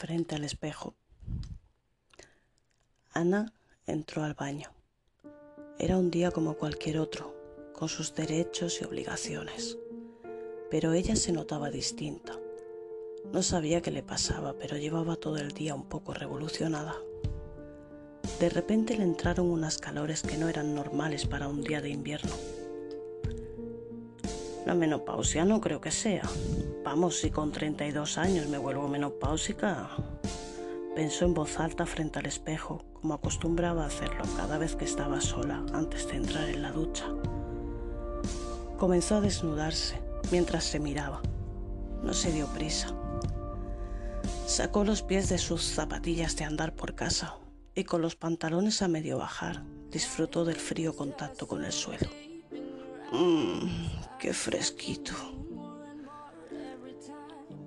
frente al espejo. Ana entró al baño. Era un día como cualquier otro, con sus derechos y obligaciones. Pero ella se notaba distinta. No sabía qué le pasaba, pero llevaba todo el día un poco revolucionada. De repente le entraron unas calores que no eran normales para un día de invierno. La menopausia no creo que sea. Vamos, si con 32 años me vuelvo menopáusica. Pensó en voz alta frente al espejo, como acostumbraba a hacerlo cada vez que estaba sola antes de entrar en la ducha. Comenzó a desnudarse mientras se miraba. No se dio prisa. Sacó los pies de sus zapatillas de andar por casa y con los pantalones a medio bajar disfrutó del frío contacto con el suelo. Mmm, qué fresquito.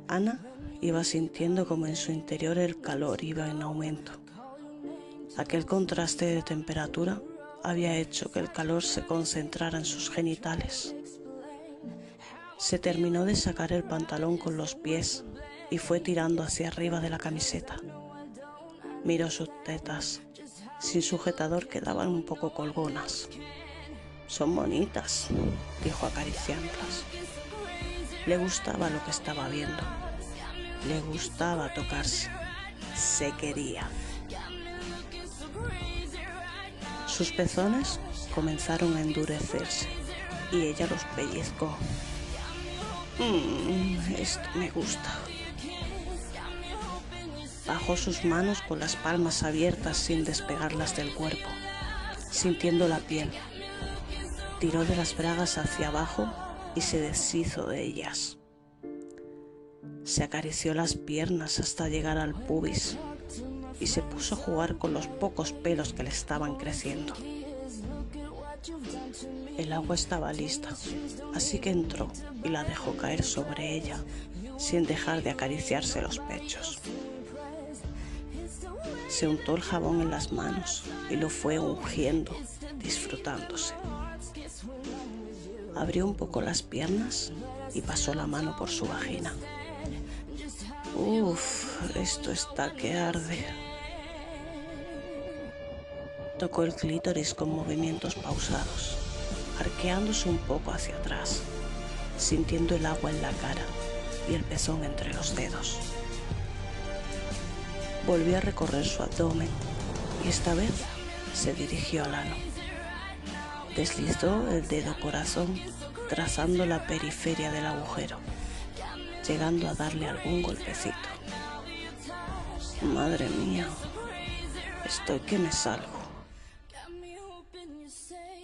Ana iba sintiendo como en su interior el calor iba en aumento. Aquel contraste de temperatura había hecho que el calor se concentrara en sus genitales. Se terminó de sacar el pantalón con los pies y fue tirando hacia arriba de la camiseta. Miró sus tetas. Sin sujetador quedaban un poco colgonas. Son bonitas, dijo acariciándolas. Le gustaba lo que estaba viendo. Le gustaba tocarse. Se quería. Sus pezones comenzaron a endurecerse y ella los pellizcó. Mmm, esto me gusta. Bajó sus manos con las palmas abiertas sin despegarlas del cuerpo, sintiendo la piel. Tiró de las bragas hacia abajo y se deshizo de ellas. Se acarició las piernas hasta llegar al pubis y se puso a jugar con los pocos pelos que le estaban creciendo. El agua estaba lista, así que entró y la dejó caer sobre ella, sin dejar de acariciarse los pechos. Se untó el jabón en las manos y lo fue ungiendo, disfrutándose. Abrió un poco las piernas y pasó la mano por su vagina. Uf, esto está que arde. Tocó el clítoris con movimientos pausados, arqueándose un poco hacia atrás, sintiendo el agua en la cara y el pezón entre los dedos. Volvió a recorrer su abdomen y esta vez se dirigió al ano. Deslizó el dedo corazón trazando la periferia del agujero, llegando a darle algún golpecito. Madre mía, estoy que me salgo.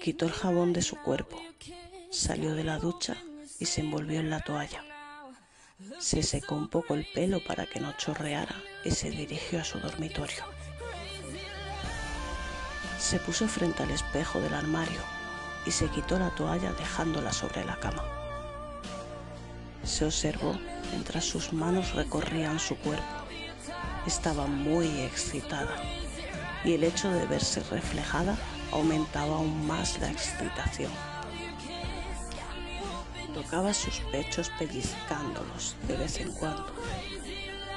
Quitó el jabón de su cuerpo, salió de la ducha y se envolvió en la toalla. Se secó un poco el pelo para que no chorreara y se dirigió a su dormitorio. Se puso frente al espejo del armario y se quitó la toalla dejándola sobre la cama. Se observó mientras sus manos recorrían su cuerpo. Estaba muy excitada y el hecho de verse reflejada aumentaba aún más la excitación. Tocaba sus pechos pellizcándolos de vez en cuando.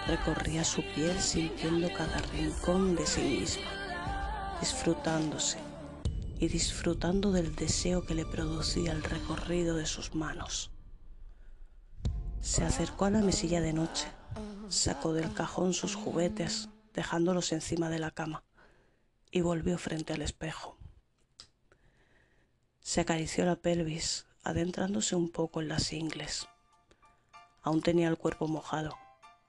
Recorría su piel sintiendo cada rincón de sí misma, disfrutándose y disfrutando del deseo que le producía el recorrido de sus manos. Se acercó a la mesilla de noche, sacó del cajón sus juguetes, dejándolos encima de la cama, y volvió frente al espejo. Se acarició la pelvis, adentrándose un poco en las ingles. Aún tenía el cuerpo mojado.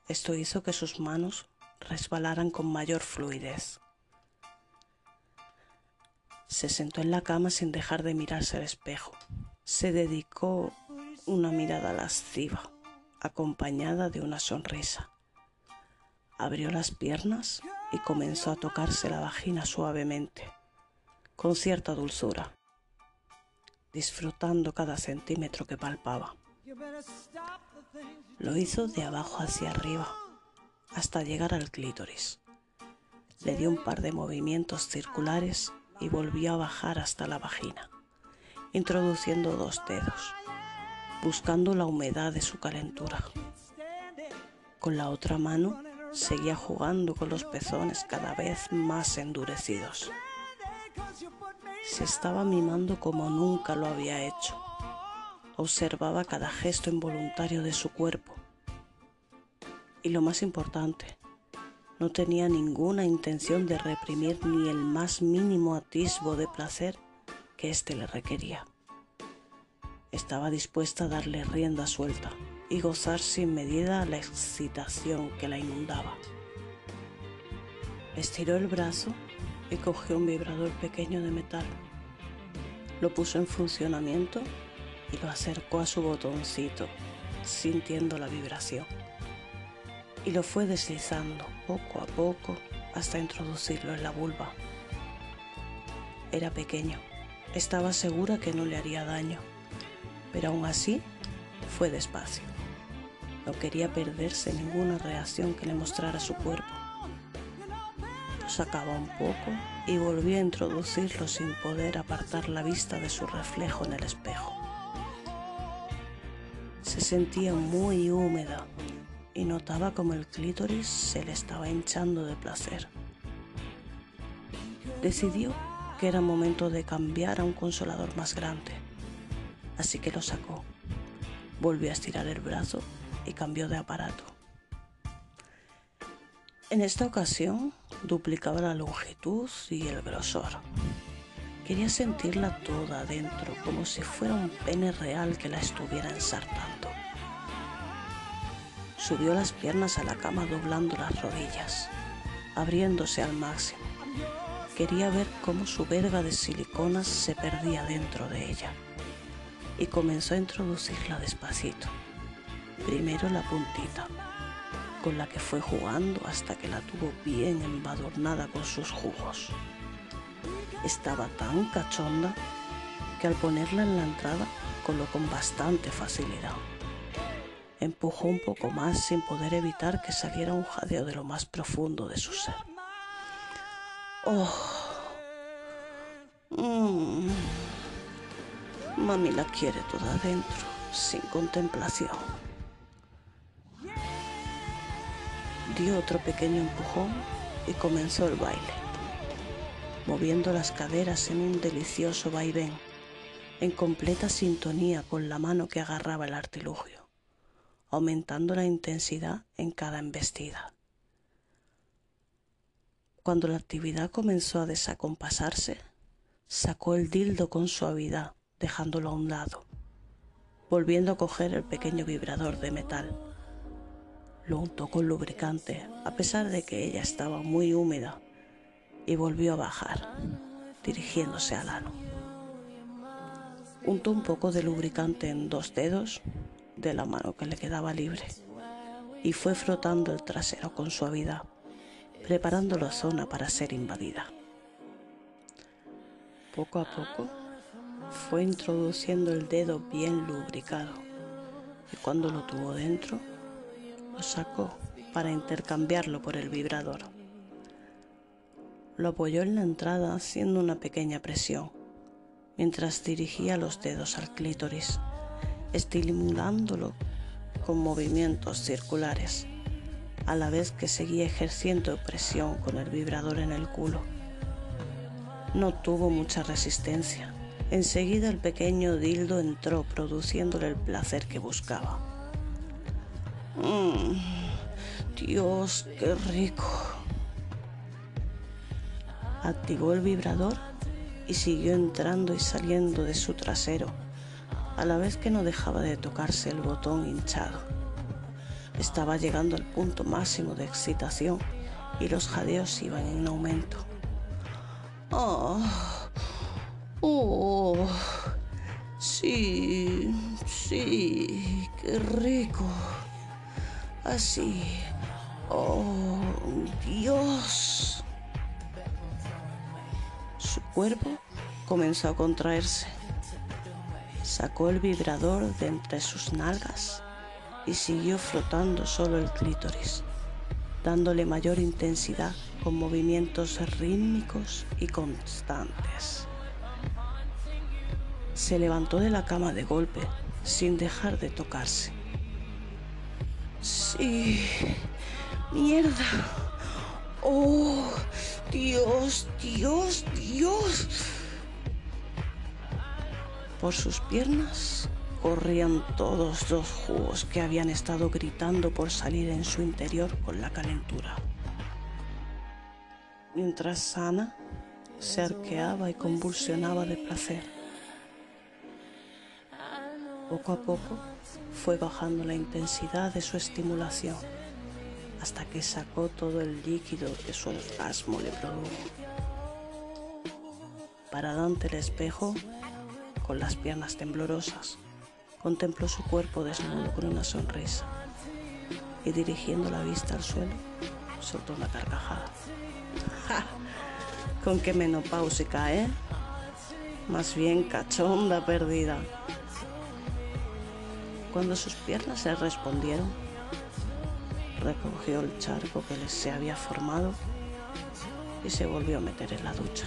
Esto hizo que sus manos resbalaran con mayor fluidez. Se sentó en la cama sin dejar de mirarse al espejo. Se dedicó una mirada lasciva, acompañada de una sonrisa. Abrió las piernas y comenzó a tocarse la vagina suavemente, con cierta dulzura disfrutando cada centímetro que palpaba. Lo hizo de abajo hacia arriba, hasta llegar al clítoris. Le dio un par de movimientos circulares y volvió a bajar hasta la vagina, introduciendo dos dedos, buscando la humedad de su calentura. Con la otra mano seguía jugando con los pezones cada vez más endurecidos. Se estaba mimando como nunca lo había hecho. Observaba cada gesto involuntario de su cuerpo. Y lo más importante, no tenía ninguna intención de reprimir ni el más mínimo atisbo de placer que éste le requería. Estaba dispuesta a darle rienda suelta y gozar sin medida la excitación que la inundaba. Estiró el brazo y cogió un vibrador pequeño de metal. Lo puso en funcionamiento y lo acercó a su botoncito, sintiendo la vibración. Y lo fue deslizando poco a poco hasta introducirlo en la vulva. Era pequeño, estaba segura que no le haría daño, pero aún así fue despacio. No quería perderse ninguna reacción que le mostrara su cuerpo. Lo sacaba un poco y volvía a introducirlo sin poder apartar la vista de su reflejo en el espejo. Se sentía muy húmeda y notaba como el clítoris se le estaba hinchando de placer. Decidió que era momento de cambiar a un consolador más grande, así que lo sacó. Volvió a estirar el brazo y cambió de aparato. En esta ocasión duplicaba la longitud y el grosor. Quería sentirla toda adentro, como si fuera un pene real que la estuviera ensartando. Subió las piernas a la cama doblando las rodillas, abriéndose al máximo. Quería ver cómo su verga de siliconas se perdía dentro de ella y comenzó a introducirla despacito. Primero la puntita, con la que fue jugando hasta que la tuvo bien embadurnada con sus jugos. Estaba tan cachonda que al ponerla en la entrada coló con bastante facilidad. Empujó un poco más sin poder evitar que saliera un jadeo de lo más profundo de su ser. ¡Oh! Mm. Mami la quiere toda adentro, sin contemplación. Dio otro pequeño empujón y comenzó el baile, moviendo las caderas en un delicioso vaivén, en completa sintonía con la mano que agarraba el artilugio aumentando la intensidad en cada embestida. Cuando la actividad comenzó a desacompasarse, sacó el dildo con suavidad, dejándolo a un lado, volviendo a coger el pequeño vibrador de metal. Lo untó con lubricante, a pesar de que ella estaba muy húmeda, y volvió a bajar, dirigiéndose al ano. Untó un poco de lubricante en dos dedos de la mano que le quedaba libre y fue frotando el trasero con suavidad, preparando la zona para ser invadida. Poco a poco fue introduciendo el dedo bien lubricado y cuando lo tuvo dentro, lo sacó para intercambiarlo por el vibrador. Lo apoyó en la entrada haciendo una pequeña presión mientras dirigía los dedos al clítoris estimulándolo con movimientos circulares, a la vez que seguía ejerciendo presión con el vibrador en el culo. No tuvo mucha resistencia. Enseguida el pequeño dildo entró produciéndole el placer que buscaba. Mm, Dios, qué rico. Activó el vibrador y siguió entrando y saliendo de su trasero a la vez que no dejaba de tocarse el botón hinchado. Estaba llegando al punto máximo de excitación y los jadeos iban en aumento. ¡Oh! ¡Oh! Sí, sí, qué rico. Así. ¡Oh, Dios! Su cuerpo comenzó a contraerse Sacó el vibrador de entre sus nalgas y siguió frotando solo el clítoris, dándole mayor intensidad con movimientos rítmicos y constantes. Se levantó de la cama de golpe sin dejar de tocarse. Sí, ¡Mierda! ¡Oh! ¡Dios, Dios, Dios! Por sus piernas corrían todos los jugos que habían estado gritando por salir en su interior con la calentura. Mientras Sana se arqueaba y convulsionaba de placer. Poco a poco fue bajando la intensidad de su estimulación hasta que sacó todo el líquido que su orgasmo le produjo. Parada ante el espejo, con las piernas temblorosas, contempló su cuerpo desnudo con una sonrisa y dirigiendo la vista al suelo, soltó una carcajada. ¡Ja! Con qué menopáusica, ¿eh? Más bien cachonda perdida. Cuando sus piernas le respondieron, recogió el charco que les se había formado y se volvió a meter en la ducha.